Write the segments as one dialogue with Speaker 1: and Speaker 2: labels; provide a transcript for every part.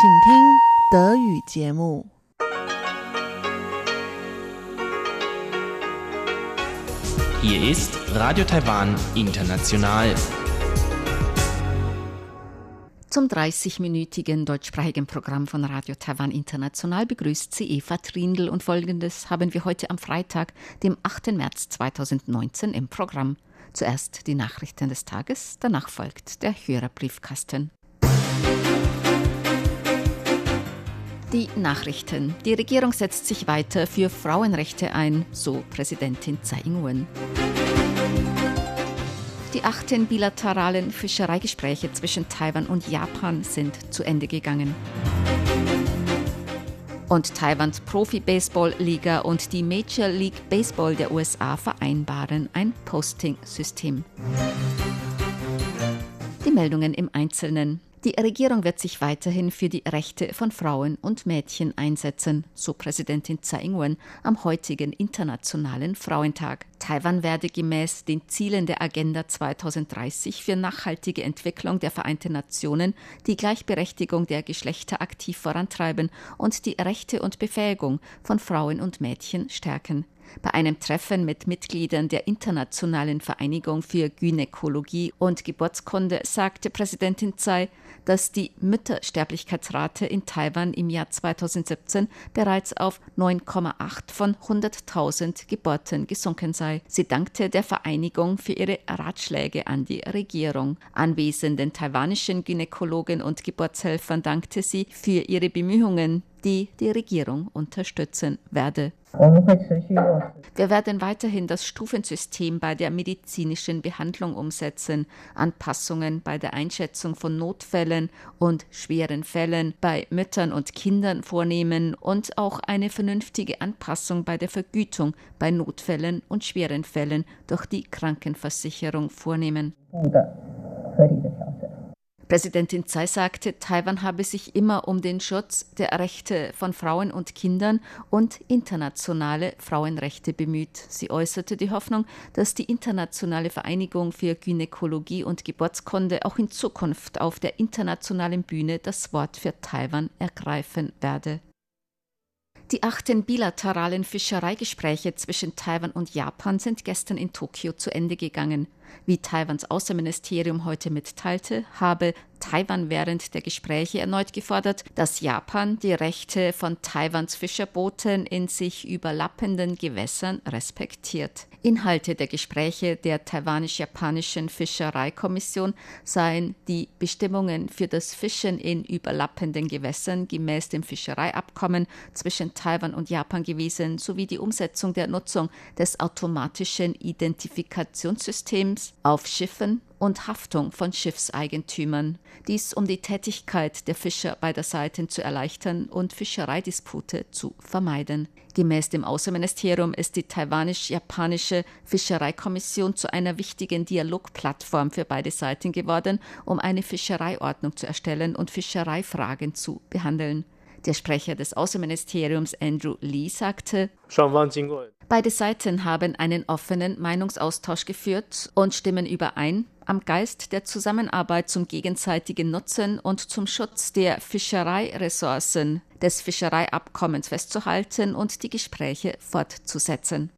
Speaker 1: 请听德语节目。
Speaker 2: Hier ist Radio Taiwan International.
Speaker 3: Zum 30-minütigen deutschsprachigen Programm von Radio Taiwan International begrüßt sie Eva Trindl und folgendes haben wir heute am Freitag, dem 8. März 2019 im Programm. Zuerst die Nachrichten des Tages, danach folgt der Hörerbriefkasten. Die Nachrichten. Die Regierung setzt sich weiter für Frauenrechte ein, so Präsidentin Tsai Ing-wen. Die achten bilateralen Fischereigespräche zwischen Taiwan und Japan sind zu Ende gegangen. Und Taiwans Profi-Baseball-Liga und die Major League Baseball der USA vereinbaren ein Posting-System. Die Meldungen im Einzelnen. Die Regierung wird sich weiterhin für die Rechte von Frauen und Mädchen einsetzen, so Präsidentin Tsai Ing-wen am heutigen Internationalen Frauentag. Taiwan werde gemäß den Zielen der Agenda 2030 für nachhaltige Entwicklung der Vereinten Nationen die Gleichberechtigung der Geschlechter aktiv vorantreiben und die Rechte und Befähigung von Frauen und Mädchen stärken. Bei einem Treffen mit Mitgliedern der Internationalen Vereinigung für Gynäkologie und Geburtskunde sagte Präsidentin Tsai, dass die Müttersterblichkeitsrate in Taiwan im Jahr 2017 bereits auf 9,8 von 100.000 Geburten gesunken sei. Sie dankte der Vereinigung für ihre Ratschläge an die Regierung. Anwesenden taiwanischen Gynäkologen und Geburtshelfern dankte sie für ihre Bemühungen, die die Regierung unterstützen werde. Wir werden weiterhin das Stufensystem bei der medizinischen Behandlung umsetzen, Anpassungen bei der Einschätzung von Notfällen und schweren Fällen bei Müttern und Kindern vornehmen und auch eine vernünftige Anpassung bei der Vergütung bei Notfällen und schweren Fällen durch die Krankenversicherung vornehmen. Präsidentin Tsai sagte, Taiwan habe sich immer um den Schutz der Rechte von Frauen und Kindern und internationale Frauenrechte bemüht. Sie äußerte die Hoffnung, dass die Internationale Vereinigung für Gynäkologie und Geburtskunde auch in Zukunft auf der internationalen Bühne das Wort für Taiwan ergreifen werde. Die achten bilateralen Fischereigespräche zwischen Taiwan und Japan sind gestern in Tokio zu Ende gegangen. Wie Taiwans Außenministerium heute mitteilte, habe Taiwan während der Gespräche erneut gefordert, dass Japan die Rechte von Taiwans Fischerbooten in sich überlappenden Gewässern respektiert. Inhalte der Gespräche der taiwanisch-japanischen Fischereikommission seien die Bestimmungen für das Fischen in überlappenden Gewässern gemäß dem Fischereiabkommen zwischen Taiwan und Japan gewesen, sowie die Umsetzung der Nutzung des automatischen Identifikationssystems auf Schiffen und Haftung von Schiffseigentümern. Dies um die Tätigkeit der Fischer beider Seiten zu erleichtern und Fischereidispute zu vermeiden. Gemäß dem Außenministerium ist die taiwanisch-japanische Fischereikommission zu einer wichtigen Dialogplattform für beide Seiten geworden, um eine Fischereiordnung zu erstellen und Fischereifragen zu behandeln. Der Sprecher des Außenministeriums Andrew Lee sagte, Beide Seiten haben einen offenen Meinungsaustausch geführt und stimmen überein, am Geist der Zusammenarbeit zum gegenseitigen Nutzen und zum Schutz der Fischereiressourcen des Fischereiabkommens festzuhalten und die Gespräche fortzusetzen.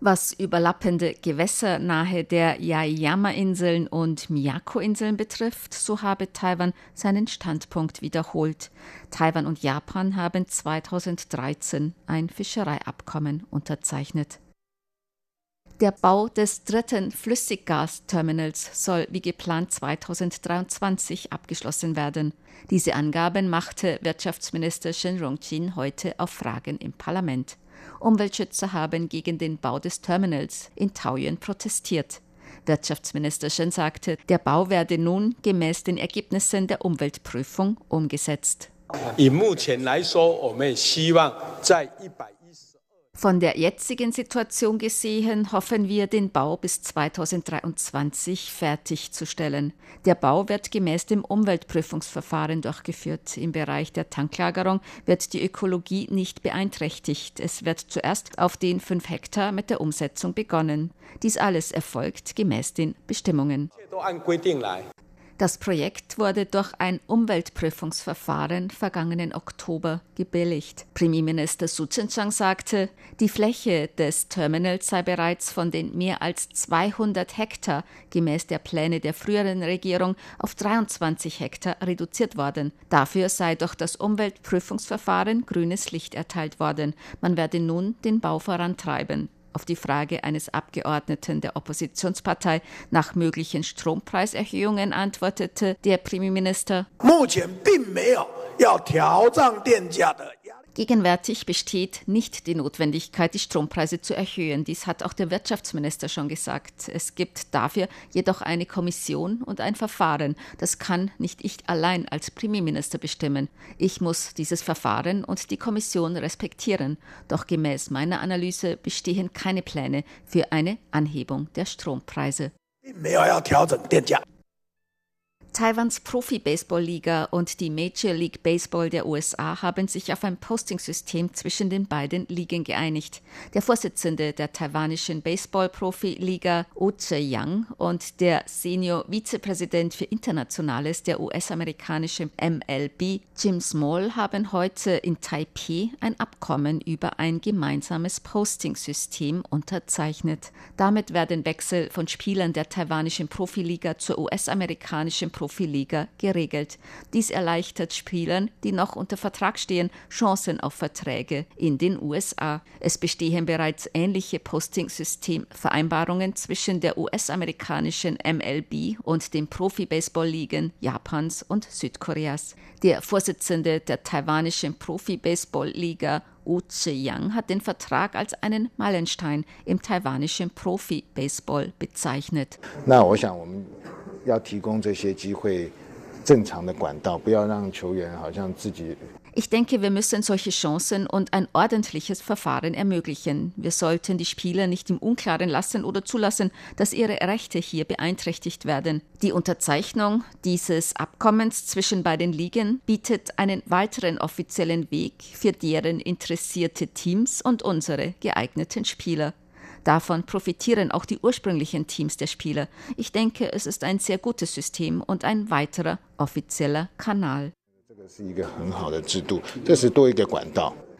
Speaker 3: Was überlappende Gewässer nahe der Yaeyama-Inseln und Miyako-Inseln betrifft, so habe Taiwan seinen Standpunkt wiederholt. Taiwan und Japan haben 2013 ein Fischereiabkommen unterzeichnet. Der Bau des dritten Flüssiggasterminals soll wie geplant 2023 abgeschlossen werden. Diese Angaben machte Wirtschaftsminister Shen Rongjin heute auf Fragen im Parlament. Umweltschützer haben gegen den Bau des Terminals in Taoyuan protestiert. Wirtschaftsminister Shen sagte, der Bau werde nun gemäß den Ergebnissen der Umweltprüfung umgesetzt. 以目前来说，我们希望在一百 Von der jetzigen Situation gesehen hoffen wir, den Bau bis 2023 fertigzustellen. Der Bau wird gemäß dem Umweltprüfungsverfahren durchgeführt. Im Bereich der Tanklagerung wird die Ökologie nicht beeinträchtigt. Es wird zuerst auf den 5 Hektar mit der Umsetzung begonnen. Dies alles erfolgt gemäß den Bestimmungen. Das Projekt wurde durch ein Umweltprüfungsverfahren vergangenen Oktober gebilligt. Premierminister Su Tseng-Chang sagte, die Fläche des Terminals sei bereits von den mehr als 200 Hektar gemäß der Pläne der früheren Regierung auf 23 Hektar reduziert worden. Dafür sei durch das Umweltprüfungsverfahren grünes Licht erteilt worden. Man werde nun den Bau vorantreiben. Auf die Frage eines Abgeordneten der Oppositionspartei nach möglichen Strompreiserhöhungen antwortete der Premierminister, Gegenwärtig besteht nicht die Notwendigkeit, die Strompreise zu erhöhen. Dies hat auch der Wirtschaftsminister schon gesagt. Es gibt dafür jedoch eine Kommission und ein Verfahren. Das kann nicht ich allein als Premierminister bestimmen. Ich muss dieses Verfahren und die Kommission respektieren. Doch gemäß meiner Analyse bestehen keine Pläne für eine Anhebung der Strompreise. Taiwans Profi-Baseball-Liga und die Major League Baseball der USA haben sich auf ein Posting-System zwischen den beiden Ligen geeinigt. Der Vorsitzende der taiwanischen Baseball-Profi-Liga, Oh Tse-Yang, und der Senior-Vizepräsident für Internationales der US-amerikanischen MLB, Jim Small, haben heute in Taipei ein Abkommen über ein gemeinsames Posting-System unterzeichnet. Damit werden Wechsel von Spielern der taiwanischen Profiliga zur US-amerikanischen Profiliga geregelt. Dies erleichtert Spielern, die noch unter Vertrag stehen, Chancen auf Verträge in den USA. Es bestehen bereits ähnliche Posting-System-Vereinbarungen zwischen der US-amerikanischen MLB und den Profi-Baseball-Ligen Japans und Südkoreas. Der Vorsitzende der taiwanischen Profi-Baseball-Liga Wu Ziyang hat den Vertrag als einen Meilenstein im taiwanischen Profi-Baseball bezeichnet. 那我想我们要提供这些机会正常的管道，不要让球员好像自己 ich denke, wir müssen solche Chancen und ein ordentliches Verfahren ermöglichen. Wir sollten die Spieler nicht im Unklaren lassen oder zulassen, dass ihre Rechte hier beeinträchtigt werden. Die Unterzeichnung dieses Abkommens zwischen beiden Ligen bietet einen weiteren offiziellen Weg für deren interessierte Teams und unsere geeigneten Spieler. Davon profitieren auch die ursprünglichen Teams der Spieler. Ich denke, es ist ein sehr gutes System und ein weiterer offizieller Kanal.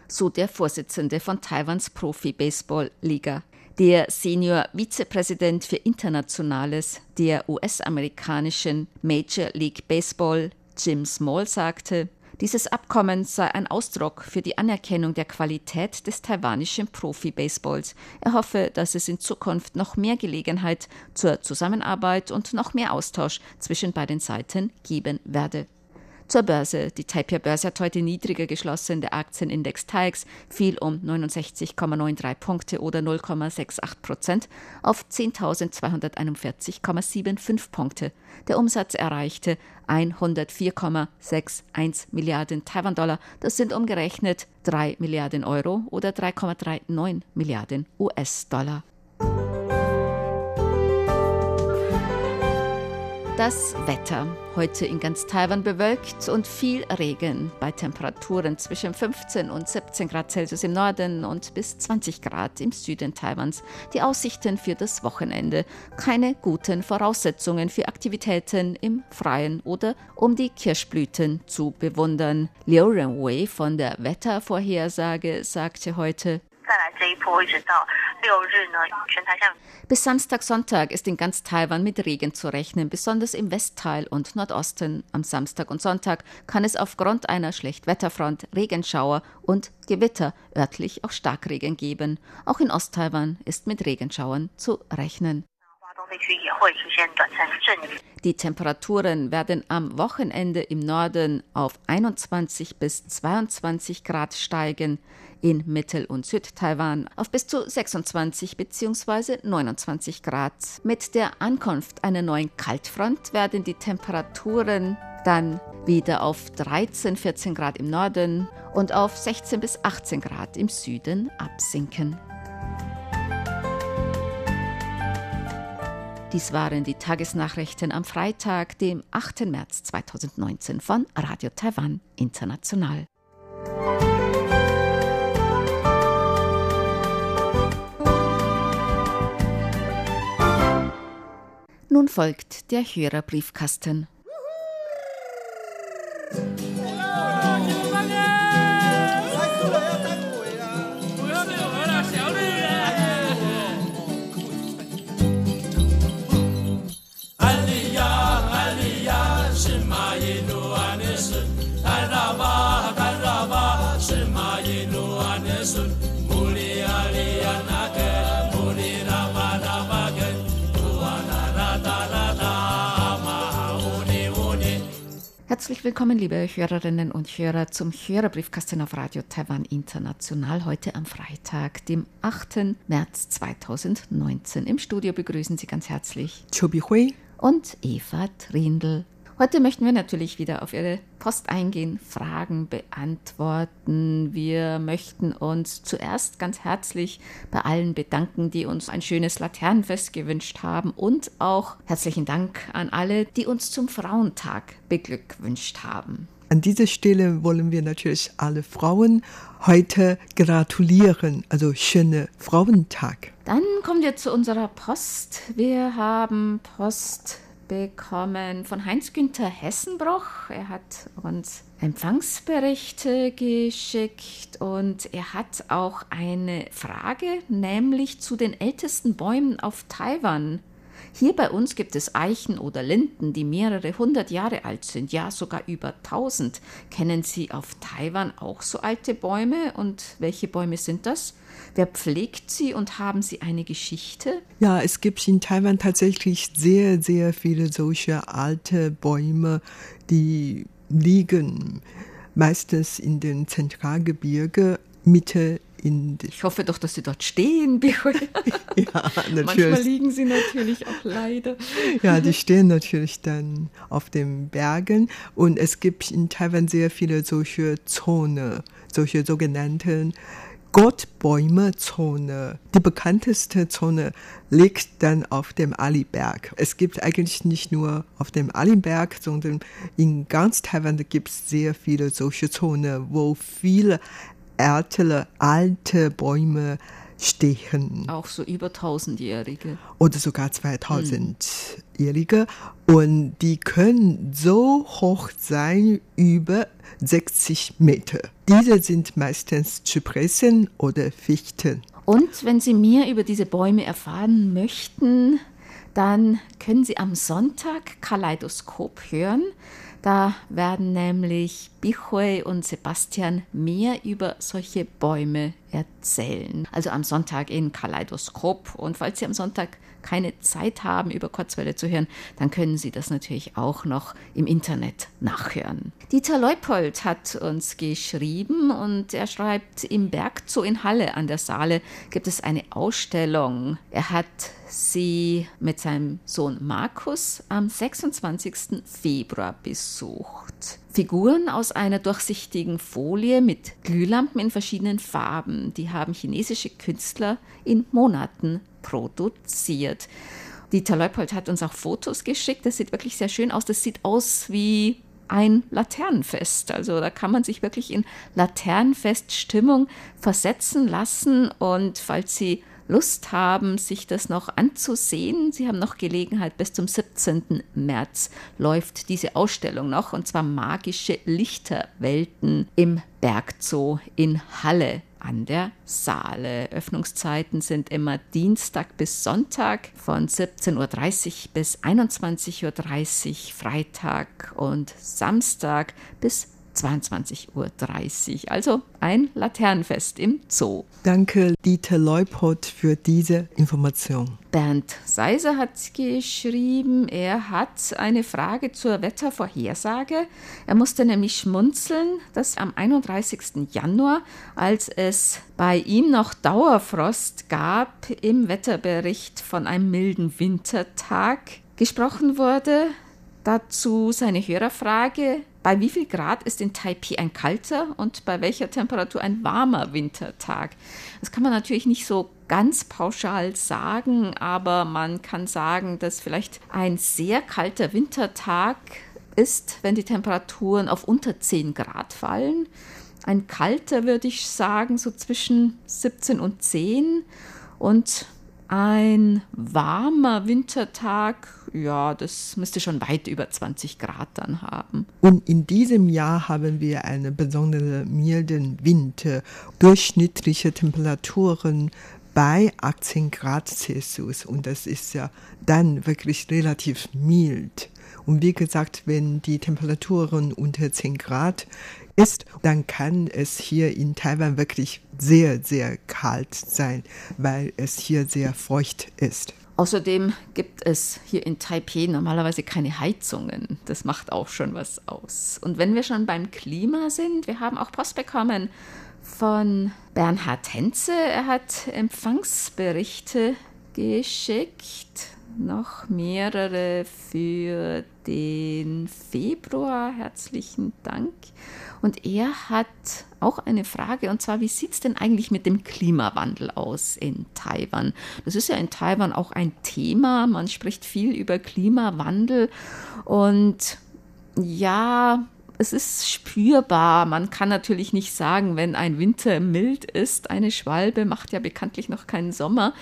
Speaker 3: So der Vorsitzende von Taiwans Profi-Baseball-Liga. Der Senior-Vizepräsident für Internationales der US-amerikanischen Major League Baseball, Jim Small, sagte, dieses Abkommen sei ein Ausdruck für die Anerkennung der Qualität des taiwanischen Profi-Baseballs. Er hoffe, dass es in Zukunft noch mehr Gelegenheit zur Zusammenarbeit und noch mehr Austausch zwischen beiden Seiten geben werde. Zur Börse. Die Taipei-Börse hat heute niedriger geschlossen. Der Aktienindex TAIX fiel um 69,93 Punkte oder 0,68 Prozent auf 10.241,75 Punkte. Der Umsatz erreichte 104,61 Milliarden Taiwan-Dollar. Das sind umgerechnet 3 Milliarden Euro oder 3,39 Milliarden US-Dollar. Das Wetter. Heute in ganz Taiwan bewölkt und viel Regen bei Temperaturen zwischen 15 und 17 Grad Celsius im Norden und bis 20 Grad im Süden Taiwans. Die Aussichten für das Wochenende. Keine guten Voraussetzungen für Aktivitäten im Freien oder um die Kirschblüten zu bewundern. Liu Renwei von der Wettervorhersage sagte heute, bis Samstag, Sonntag ist in ganz Taiwan mit Regen zu rechnen, besonders im Westteil und Nordosten. Am Samstag und Sonntag kann es aufgrund einer Schlechtwetterfront Regenschauer und Gewitter, örtlich auch Starkregen geben. Auch in Osttaiwan ist mit Regenschauern zu rechnen. Die Temperaturen werden am Wochenende im Norden auf 21 bis 22 Grad steigen, in Mittel- und Südtaiwan auf bis zu 26 bzw. 29 Grad. Mit der Ankunft einer neuen Kaltfront werden die Temperaturen dann wieder auf 13, 14 Grad im Norden und auf 16 bis 18 Grad im Süden absinken. Dies waren die Tagesnachrichten am Freitag, dem 8. März 2019 von Radio Taiwan International. Nun folgt der Hörerbriefkasten. Herzlich willkommen, liebe Hörerinnen und Hörer, zum Hörerbriefkasten auf Radio Taiwan International heute am Freitag, dem 8. März 2019. Im Studio begrüßen Sie ganz herzlich
Speaker 1: Chobi Hui
Speaker 3: und Eva Trindl. Heute möchten wir natürlich wieder auf Ihre Post eingehen, Fragen beantworten. Wir möchten uns zuerst ganz herzlich bei allen bedanken, die uns ein schönes Laternenfest gewünscht haben und auch herzlichen Dank an alle, die uns zum Frauentag beglückwünscht haben.
Speaker 1: An dieser Stelle wollen wir natürlich alle Frauen heute gratulieren, also schöne Frauentag.
Speaker 3: Dann kommen wir zu unserer Post. Wir haben Post bekommen von Heinz-Günther Hessenbroch. Er hat uns Empfangsberichte geschickt und er hat auch eine Frage, nämlich zu den ältesten Bäumen auf Taiwan. Hier bei uns gibt es Eichen oder Linden, die mehrere hundert Jahre alt sind, ja sogar über tausend. Kennen Sie auf Taiwan auch so alte Bäume und welche Bäume sind das? Wer pflegt sie und haben sie eine Geschichte?
Speaker 1: Ja, es gibt in Taiwan tatsächlich sehr, sehr viele solche alte Bäume, die liegen meistens in den Zentralgebirge, Mitte in
Speaker 3: ich hoffe doch, dass Sie dort stehen,
Speaker 1: ja, natürlich.
Speaker 3: Manchmal liegen sie natürlich auch leider.
Speaker 1: ja, die stehen natürlich dann auf den Bergen und es gibt in Taiwan sehr viele solche Zone, solche sogenannten Gottbäume-Zone. Die bekannteste Zone liegt dann auf dem Aliberg. Es gibt eigentlich nicht nur auf dem Aliberg, sondern in ganz Taiwan gibt es sehr viele solche Zonen, wo viele ältere, alte Bäume stehen.
Speaker 3: Auch so über tausendjährige.
Speaker 1: Oder sogar 2000-jährige. Und die können so hoch sein, über 60 Meter. Diese sind meistens Zypressen oder Fichten.
Speaker 3: Und wenn Sie mehr über diese Bäume erfahren möchten, dann können Sie am Sonntag Kaleidoskop hören. Da werden nämlich Bichoy und Sebastian mehr über solche Bäume erzählen. Also am Sonntag in Kaleidoskop. Und falls Sie am Sonntag keine Zeit haben, über Kurzwelle zu hören, dann können Sie das natürlich auch noch im Internet nachhören. Dieter Leupold hat uns geschrieben und er schreibt, im Bergzoo in Halle an der Saale gibt es eine Ausstellung. Er hat sie mit seinem Sohn Markus am 26. Februar besucht. Figuren aus einer durchsichtigen Folie mit Glühlampen in verschiedenen Farben. Die haben chinesische Künstler in Monaten produziert. Dieter Leupold hat uns auch Fotos geschickt. Das sieht wirklich sehr schön aus. Das sieht aus wie ein Laternenfest. Also da kann man sich wirklich in Laternenfeststimmung versetzen lassen. Und falls Sie Lust haben, sich das noch anzusehen, Sie haben noch Gelegenheit, bis zum 17. März läuft diese Ausstellung noch, und zwar magische Lichterwelten im Bergzoo in Halle an der Saale. Öffnungszeiten sind immer Dienstag bis Sonntag von 17.30 Uhr bis 21.30 Uhr, Freitag und Samstag bis 22.30 Uhr. Also ein Laternenfest im Zoo.
Speaker 1: Danke, Dieter Leupold, für diese Information.
Speaker 3: Bernd Seiser hat geschrieben, er hat eine Frage zur Wettervorhersage. Er musste nämlich schmunzeln, dass am 31. Januar, als es bei ihm noch Dauerfrost gab, im Wetterbericht von einem milden Wintertag gesprochen wurde. Dazu seine Hörerfrage, bei wie viel Grad ist in Taipei ein kalter und bei welcher Temperatur ein warmer Wintertag? Das kann man natürlich nicht so ganz pauschal sagen, aber man kann sagen, dass vielleicht ein sehr kalter Wintertag ist, wenn die Temperaturen auf unter 10 Grad fallen. Ein kalter würde ich sagen, so zwischen 17 und 10 und ein warmer Wintertag, ja, das müsste schon weit über 20 Grad dann haben.
Speaker 1: Und in diesem Jahr haben wir einen besonders milden Winter, durchschnittliche Temperaturen bei 18 Grad Celsius. Und das ist ja dann wirklich relativ mild. Und wie gesagt, wenn die Temperaturen unter 10 Grad ist, dann kann es hier in Taiwan wirklich sehr, sehr kalt sein, weil es hier sehr feucht ist.
Speaker 3: Außerdem gibt es hier in Taipei normalerweise keine Heizungen. Das macht auch schon was aus. Und wenn wir schon beim Klima sind, wir haben auch Post bekommen von Bernhard Henze. Er hat Empfangsberichte geschickt noch mehrere für den Februar. Herzlichen Dank. Und er hat auch eine Frage, und zwar, wie sieht es denn eigentlich mit dem Klimawandel aus in Taiwan? Das ist ja in Taiwan auch ein Thema. Man spricht viel über Klimawandel. Und ja, es ist spürbar. Man kann natürlich nicht sagen, wenn ein Winter mild ist, eine Schwalbe macht ja bekanntlich noch keinen Sommer.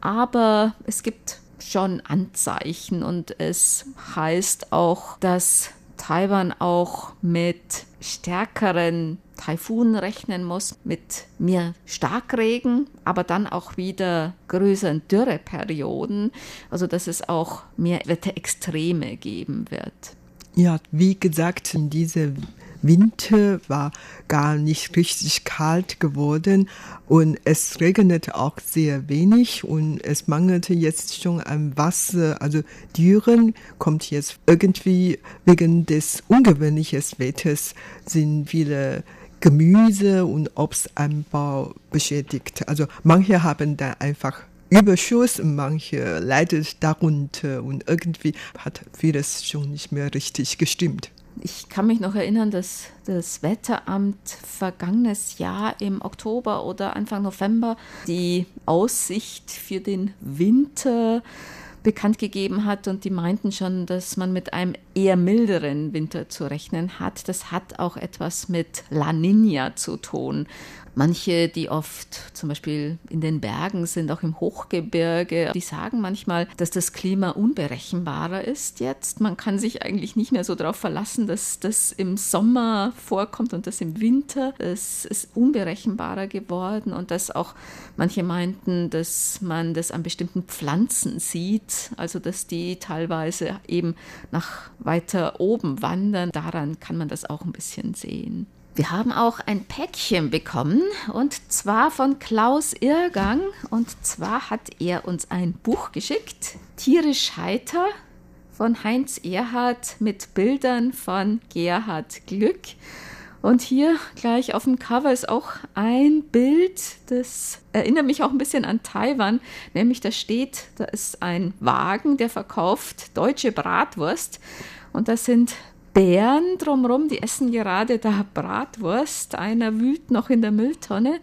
Speaker 3: Aber es gibt schon Anzeichen und es heißt auch, dass Taiwan auch mit stärkeren Taifunen rechnen muss, mit mehr Starkregen, aber dann auch wieder größeren Dürreperioden, also dass es auch mehr Wetterextreme geben wird.
Speaker 1: Ja, wie gesagt, diese Winter war gar nicht richtig kalt geworden und es regnete auch sehr wenig und es mangelte jetzt schon an Wasser. Also Dürren kommt jetzt irgendwie wegen des ungewöhnlichen Wetters sind viele Gemüse und Obstanbau beschädigt. Also manche haben da einfach Überschuss, manche leidet darunter und irgendwie hat vieles schon nicht mehr richtig gestimmt.
Speaker 3: Ich kann mich noch erinnern, dass das Wetteramt vergangenes Jahr im Oktober oder Anfang November die Aussicht für den Winter bekannt gegeben hat und die meinten schon, dass man mit einem eher milderen Winter zu rechnen hat. Das hat auch etwas mit La Nina zu tun. Manche, die oft zum Beispiel in den Bergen sind, auch im Hochgebirge, die sagen manchmal, dass das Klima unberechenbarer ist jetzt. Man kann sich eigentlich nicht mehr so darauf verlassen, dass das im Sommer vorkommt und das im Winter. Es ist unberechenbarer geworden und dass auch manche meinten, dass man das an bestimmten Pflanzen sieht, also dass die teilweise eben nach weiter oben wandern. Daran kann man das auch ein bisschen sehen. Wir haben auch ein Päckchen bekommen und zwar von Klaus Irrgang. Und zwar hat er uns ein Buch geschickt, Tierisch heiter von Heinz Erhard mit Bildern von Gerhard Glück. Und hier gleich auf dem Cover ist auch ein Bild, das erinnert mich auch ein bisschen an Taiwan, nämlich da steht, da ist ein Wagen, der verkauft deutsche Bratwurst und da sind Bären drumherum, die essen gerade da Bratwurst. Einer wühlt noch in der Mülltonne.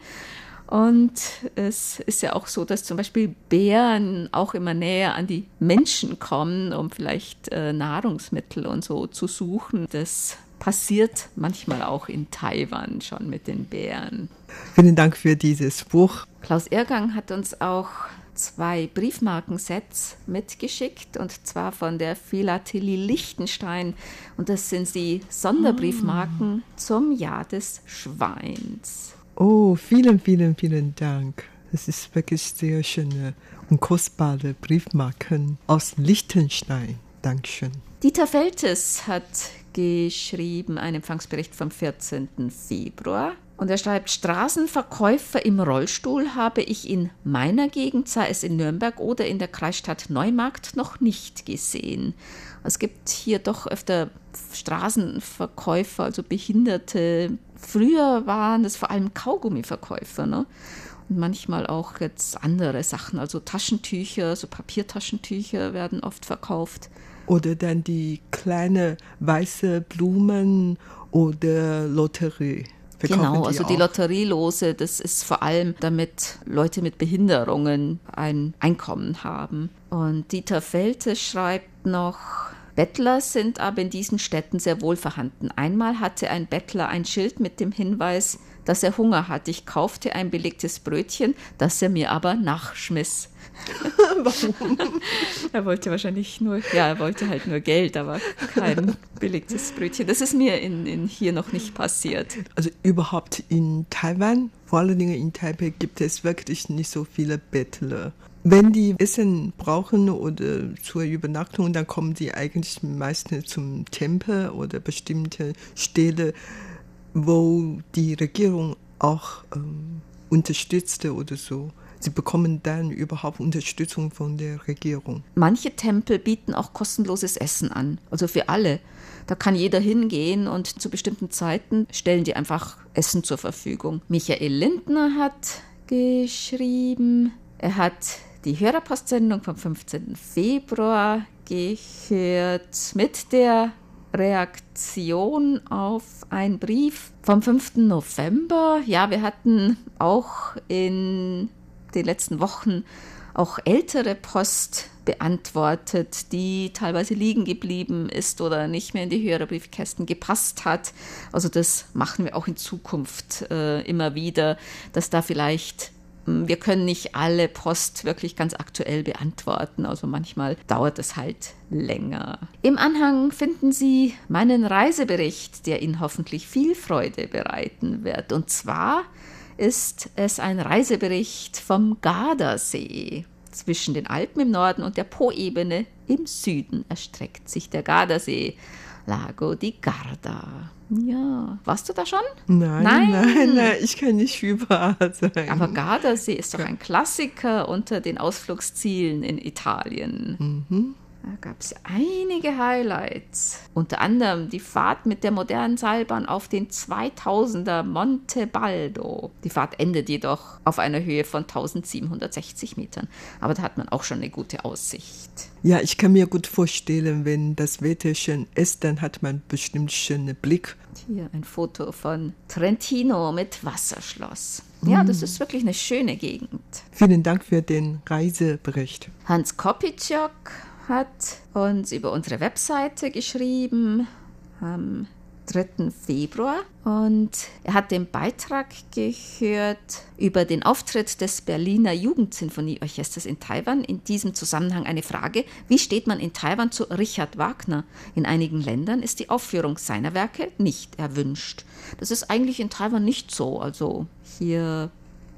Speaker 3: Und es ist ja auch so, dass zum Beispiel Bären auch immer näher an die Menschen kommen, um vielleicht äh, Nahrungsmittel und so zu suchen. Das passiert manchmal auch in Taiwan schon mit den Bären.
Speaker 1: Vielen Dank für dieses Buch.
Speaker 3: Klaus Irrgang hat uns auch zwei Briefmarkensets mitgeschickt und zwar von der Philatelie Liechtenstein und das sind die Sonderbriefmarken oh. zum Jahr des Schweins.
Speaker 1: Oh, vielen, vielen, vielen Dank. Das ist wirklich sehr schöne und kostbare Briefmarken aus Liechtenstein. Dankeschön.
Speaker 3: Dieter Feltes hat geschrieben, einen Empfangsbericht vom 14. Februar. Und er schreibt, Straßenverkäufer im Rollstuhl habe ich in meiner Gegend, sei es in Nürnberg oder in der Kreisstadt Neumarkt, noch nicht gesehen. Es gibt hier doch öfter Straßenverkäufer, also Behinderte. Früher waren es vor allem Kaugummiverkäufer, ne? Und manchmal auch jetzt andere Sachen, also Taschentücher, so Papiertaschentücher werden oft verkauft.
Speaker 1: Oder dann die kleine weiße Blumen oder Lotterie.
Speaker 3: Genau, also die Lotterielose, das ist vor allem, damit Leute mit Behinderungen ein Einkommen haben. Und Dieter Felte schreibt noch, Bettler sind aber in diesen Städten sehr wohl vorhanden. Einmal hatte ein Bettler ein Schild mit dem Hinweis, dass er Hunger hat. Ich kaufte ein belegtes Brötchen, das er mir aber nachschmiss. Warum? er wollte wahrscheinlich nur, ja, er wollte halt nur Geld, aber kein belegtes Brötchen. Das ist mir in, in hier noch nicht passiert.
Speaker 1: Also überhaupt in Taiwan, vor allen Dingen in Taipei, gibt es wirklich nicht so viele Bettler. Wenn die Essen brauchen oder zur Übernachtung, dann kommen die eigentlich meistens zum Tempel oder bestimmte Städte, wo die Regierung auch ähm, unterstützte oder so. Sie bekommen dann überhaupt Unterstützung von der Regierung.
Speaker 3: Manche Tempel bieten auch kostenloses Essen an, also für alle. Da kann jeder hingehen und zu bestimmten Zeiten stellen die einfach Essen zur Verfügung. Michael Lindner hat geschrieben, er hat die Hörerpostsendung vom 15. Februar gehört mit der Reaktion auf einen Brief vom 5. November. Ja, wir hatten auch in den letzten Wochen auch ältere Post beantwortet, die teilweise liegen geblieben ist oder nicht mehr in die Hörerbriefkästen gepasst hat. Also das machen wir auch in Zukunft äh, immer wieder, dass da vielleicht wir können nicht alle Post wirklich ganz aktuell beantworten, also manchmal dauert es halt länger. Im Anhang finden Sie meinen Reisebericht, der Ihnen hoffentlich viel Freude bereiten wird. Und zwar ist es ein Reisebericht vom Gardasee. Zwischen den Alpen im Norden und der Po-Ebene im Süden erstreckt sich der Gardasee. Lago di Garda. Ja, warst du da schon?
Speaker 1: Nein, nein, nein, nein ich kann nicht überall sein.
Speaker 3: Aber Gardasee ist doch ein Klassiker unter den Ausflugszielen in Italien. Mhm. Da gab es einige Highlights. Unter anderem die Fahrt mit der modernen Seilbahn auf den 2000er Monte Baldo. Die Fahrt endet jedoch auf einer Höhe von 1760 Metern. Aber da hat man auch schon eine gute Aussicht.
Speaker 1: Ja, ich kann mir gut vorstellen, wenn das Wetter schön ist, dann hat man bestimmt schönen Blick.
Speaker 3: Hier ein Foto von Trentino mit Wasserschloss. Ja, das ist wirklich eine schöne Gegend.
Speaker 1: Vielen Dank für den Reisebericht.
Speaker 3: Hans Kopitschok hat uns über unsere Webseite geschrieben am 3. Februar und er hat den Beitrag gehört über den Auftritt des Berliner Jugendsinfonieorchesters in Taiwan. In diesem Zusammenhang eine Frage, wie steht man in Taiwan zu Richard Wagner? In einigen Ländern ist die Aufführung seiner Werke nicht erwünscht. Das ist eigentlich in Taiwan nicht so. Also hier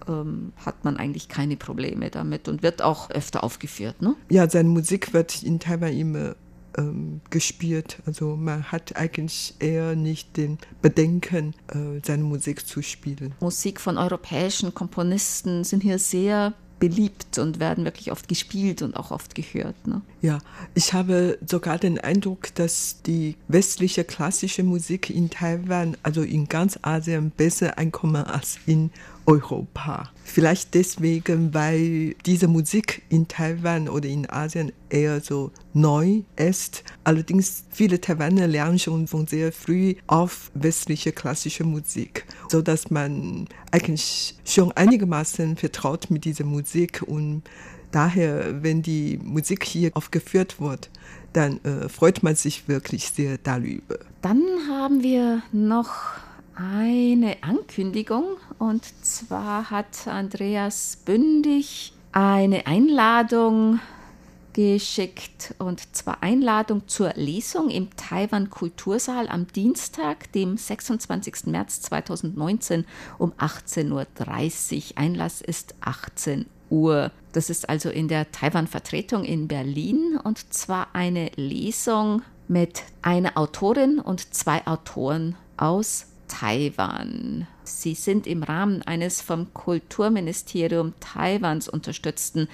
Speaker 3: ähm, hat man eigentlich keine Probleme damit und wird auch öfter aufgeführt. Ne?
Speaker 1: Ja, seine Musik wird in Taiwan immer ähm, gespielt. Also man hat eigentlich eher nicht den Bedenken, äh, seine Musik zu spielen.
Speaker 3: Musik von europäischen Komponisten sind hier sehr beliebt und werden wirklich oft gespielt und auch oft gehört. Ne?
Speaker 1: Ja, ich habe sogar den Eindruck, dass die westliche klassische Musik in Taiwan, also in ganz Asien, besser einkommt als in Europa. Vielleicht deswegen, weil diese Musik in Taiwan oder in Asien eher so neu ist. Allerdings viele Taiwaner lernen schon von sehr früh auf westliche klassische Musik, so dass man eigentlich schon einigermaßen vertraut mit dieser Musik und daher, wenn die Musik hier aufgeführt wird, dann äh, freut man sich wirklich sehr darüber.
Speaker 3: Dann haben wir noch eine Ankündigung und zwar hat Andreas Bündig eine Einladung geschickt und zwar Einladung zur Lesung im Taiwan Kultursaal am Dienstag, dem 26. März 2019 um 18.30 Uhr. Einlass ist 18 Uhr. Das ist also in der Taiwan-Vertretung in Berlin und zwar eine Lesung mit einer Autorin und zwei Autoren aus Taiwan. Sie sind im Rahmen eines vom Kulturministerium Taiwans unterstützten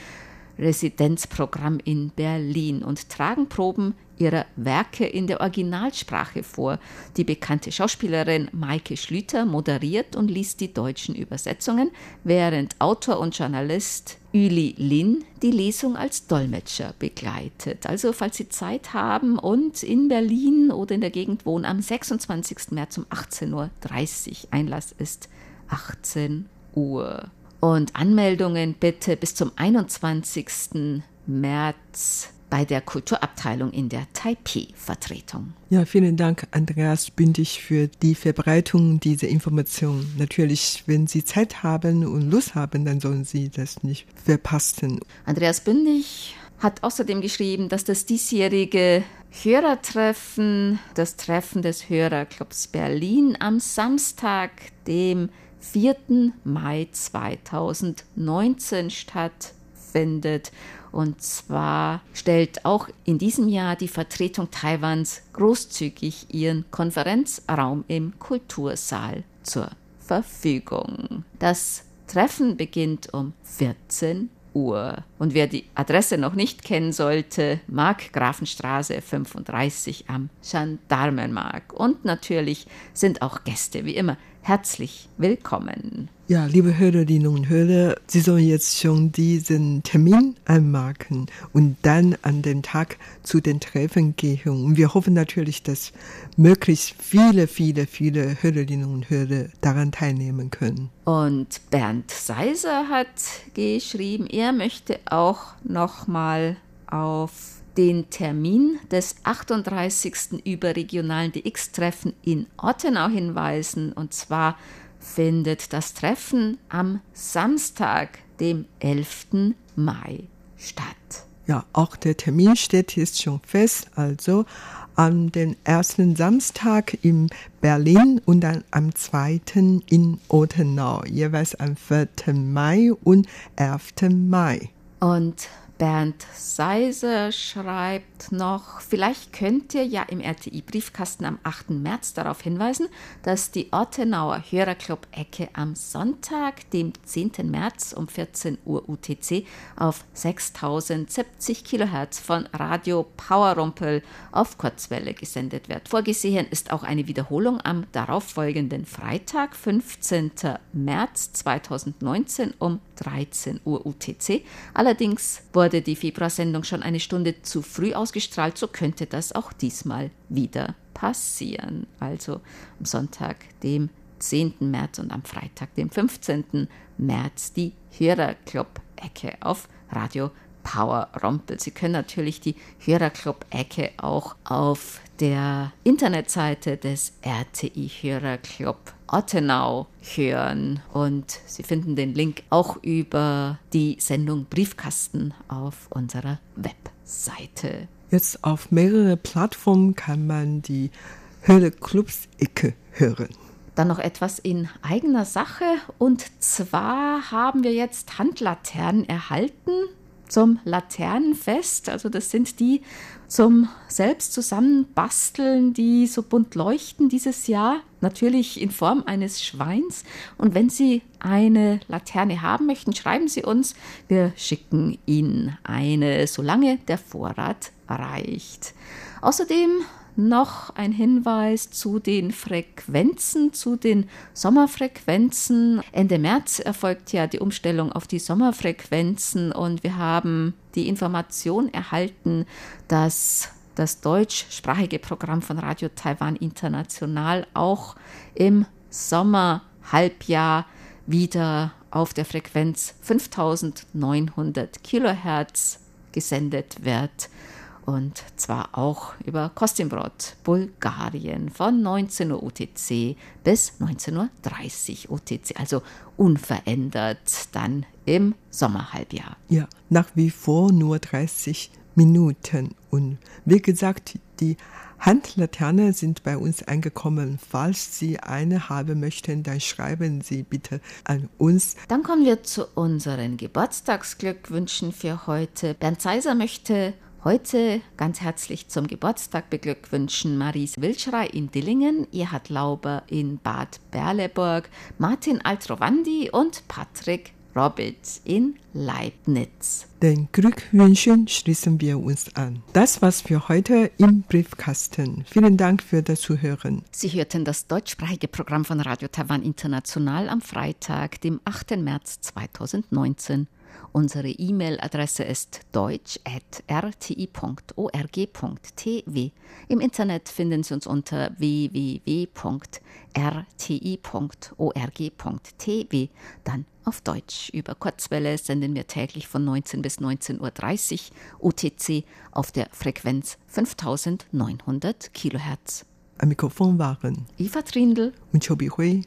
Speaker 3: Residenzprogramm in Berlin und tragen Proben ihrer Werke in der Originalsprache vor. Die bekannte Schauspielerin Maike Schlüter moderiert und liest die deutschen Übersetzungen, während Autor und Journalist Üli Lin die Lesung als Dolmetscher begleitet. Also falls Sie Zeit haben und in Berlin oder in der Gegend wohnen, am 26. März um 18.30 Uhr Einlass ist 18 Uhr. Und Anmeldungen bitte bis zum 21. März bei der Kulturabteilung in der Taipei-Vertretung.
Speaker 1: Ja, vielen Dank, Andreas Bündig, für die Verbreitung dieser Information. Natürlich, wenn Sie Zeit haben und Lust haben, dann sollen Sie das nicht verpassen.
Speaker 3: Andreas Bündig hat außerdem geschrieben, dass das diesjährige Hörertreffen, das Treffen des Hörerclubs Berlin am Samstag, dem 4. Mai 2019 stattfindet. Und zwar stellt auch in diesem Jahr die Vertretung Taiwans großzügig ihren Konferenzraum im Kultursaal zur Verfügung. Das Treffen beginnt um 14 Uhr. Und wer die Adresse noch nicht kennen sollte, Markgrafenstraße 35 am Gendarmenmarkt. Und natürlich sind auch Gäste wie immer herzlich willkommen.
Speaker 1: Ja, liebe Hörerinnen und Hörer, Sie sollen jetzt schon diesen Termin anmarken und dann an den Tag zu den Treffen gehen. Und wir hoffen natürlich, dass möglichst viele, viele, viele Hörerinnen und Hörer daran teilnehmen können.
Speaker 3: Und Bernd Seiser hat geschrieben, er möchte auch nochmal auf den Termin des 38. überregionalen DX-Treffen in Ottenau hinweisen. Und zwar findet das Treffen am Samstag, dem 11. Mai, statt.
Speaker 1: Ja, auch der Termin steht jetzt schon fest. Also an den ersten Samstag in Berlin und dann am zweiten in Ottenau, jeweils am 4. Mai und 11. Mai.
Speaker 3: Und Bernd Seiser schreibt noch, vielleicht könnt ihr ja im RTI-Briefkasten am 8. März darauf hinweisen, dass die Ortenauer Hörerclub-Ecke am Sonntag, dem 10. März um 14 Uhr UTC auf 6070 kHz von Radio Powerrumpel auf Kurzwelle gesendet wird. Vorgesehen ist auch eine Wiederholung am darauffolgenden Freitag, 15. März 2019 um 13 Uhr UTC. Allerdings wurde wurde die Februarsendung schon eine Stunde zu früh ausgestrahlt, so könnte das auch diesmal wieder passieren. Also am Sonntag, dem 10. März und am Freitag, dem 15. März, die Hörerclub-Ecke auf Radio Power Rompel. Sie können natürlich die Hörerclub-Ecke auch auf der Internetseite des RTI Hörerclub Ottenau hören und Sie finden den Link auch über die Sendung Briefkasten auf unserer Webseite.
Speaker 1: Jetzt auf mehrere Plattformen kann man die Hörerclubs-Ecke hören.
Speaker 3: Dann noch etwas in eigener Sache und zwar haben wir jetzt Handlaternen erhalten zum Laternenfest. Also das sind die zum selbst zusammenbasteln, die so bunt leuchten dieses Jahr. Natürlich in Form eines Schweins. Und wenn Sie eine Laterne haben möchten, schreiben Sie uns. Wir schicken Ihnen eine, solange der Vorrat reicht. Außerdem noch ein Hinweis zu den Frequenzen, zu den Sommerfrequenzen. Ende März erfolgt ja die Umstellung auf die Sommerfrequenzen und wir haben die Information erhalten, dass das deutschsprachige Programm von Radio Taiwan International auch im Sommerhalbjahr wieder auf der Frequenz 5900 Kilohertz gesendet wird und zwar auch über Kostimbrod, Bulgarien von 19 Uhr UTC bis 19.30 Uhr UTC, also unverändert dann im Sommerhalbjahr.
Speaker 1: Ja, nach wie vor nur 30 Minuten und wie gesagt, die Handlaterne sind bei uns angekommen. Falls Sie eine haben möchten, dann schreiben Sie bitte an uns.
Speaker 3: Dann kommen wir zu unseren Geburtstagsglückwünschen für heute. Bernd Zeiser möchte Heute ganz herzlich zum Geburtstag beglückwünschen Maries Wilschrei in Dillingen, Erhard Lauber in Bad Berleburg, Martin Altrovandi und Patrick Robitz in Leibniz.
Speaker 1: Den Glückwünschen schließen wir uns an. Das war's für heute im Briefkasten. Vielen Dank für das Zuhören.
Speaker 3: Sie hörten das deutschsprachige Programm von Radio Taiwan International am Freitag, dem 8. März 2019. Unsere E-Mail-Adresse ist deutsch.rti.org.tw. Im Internet finden Sie uns unter www.rti.org.tw. Dann auf Deutsch. Über Kurzwelle senden wir täglich von 19 bis 19.30 Uhr UTC auf der Frequenz 5900 Kilohertz.
Speaker 1: Am Mikrofon waren
Speaker 3: Eva Trindl
Speaker 1: und Chobi Hui.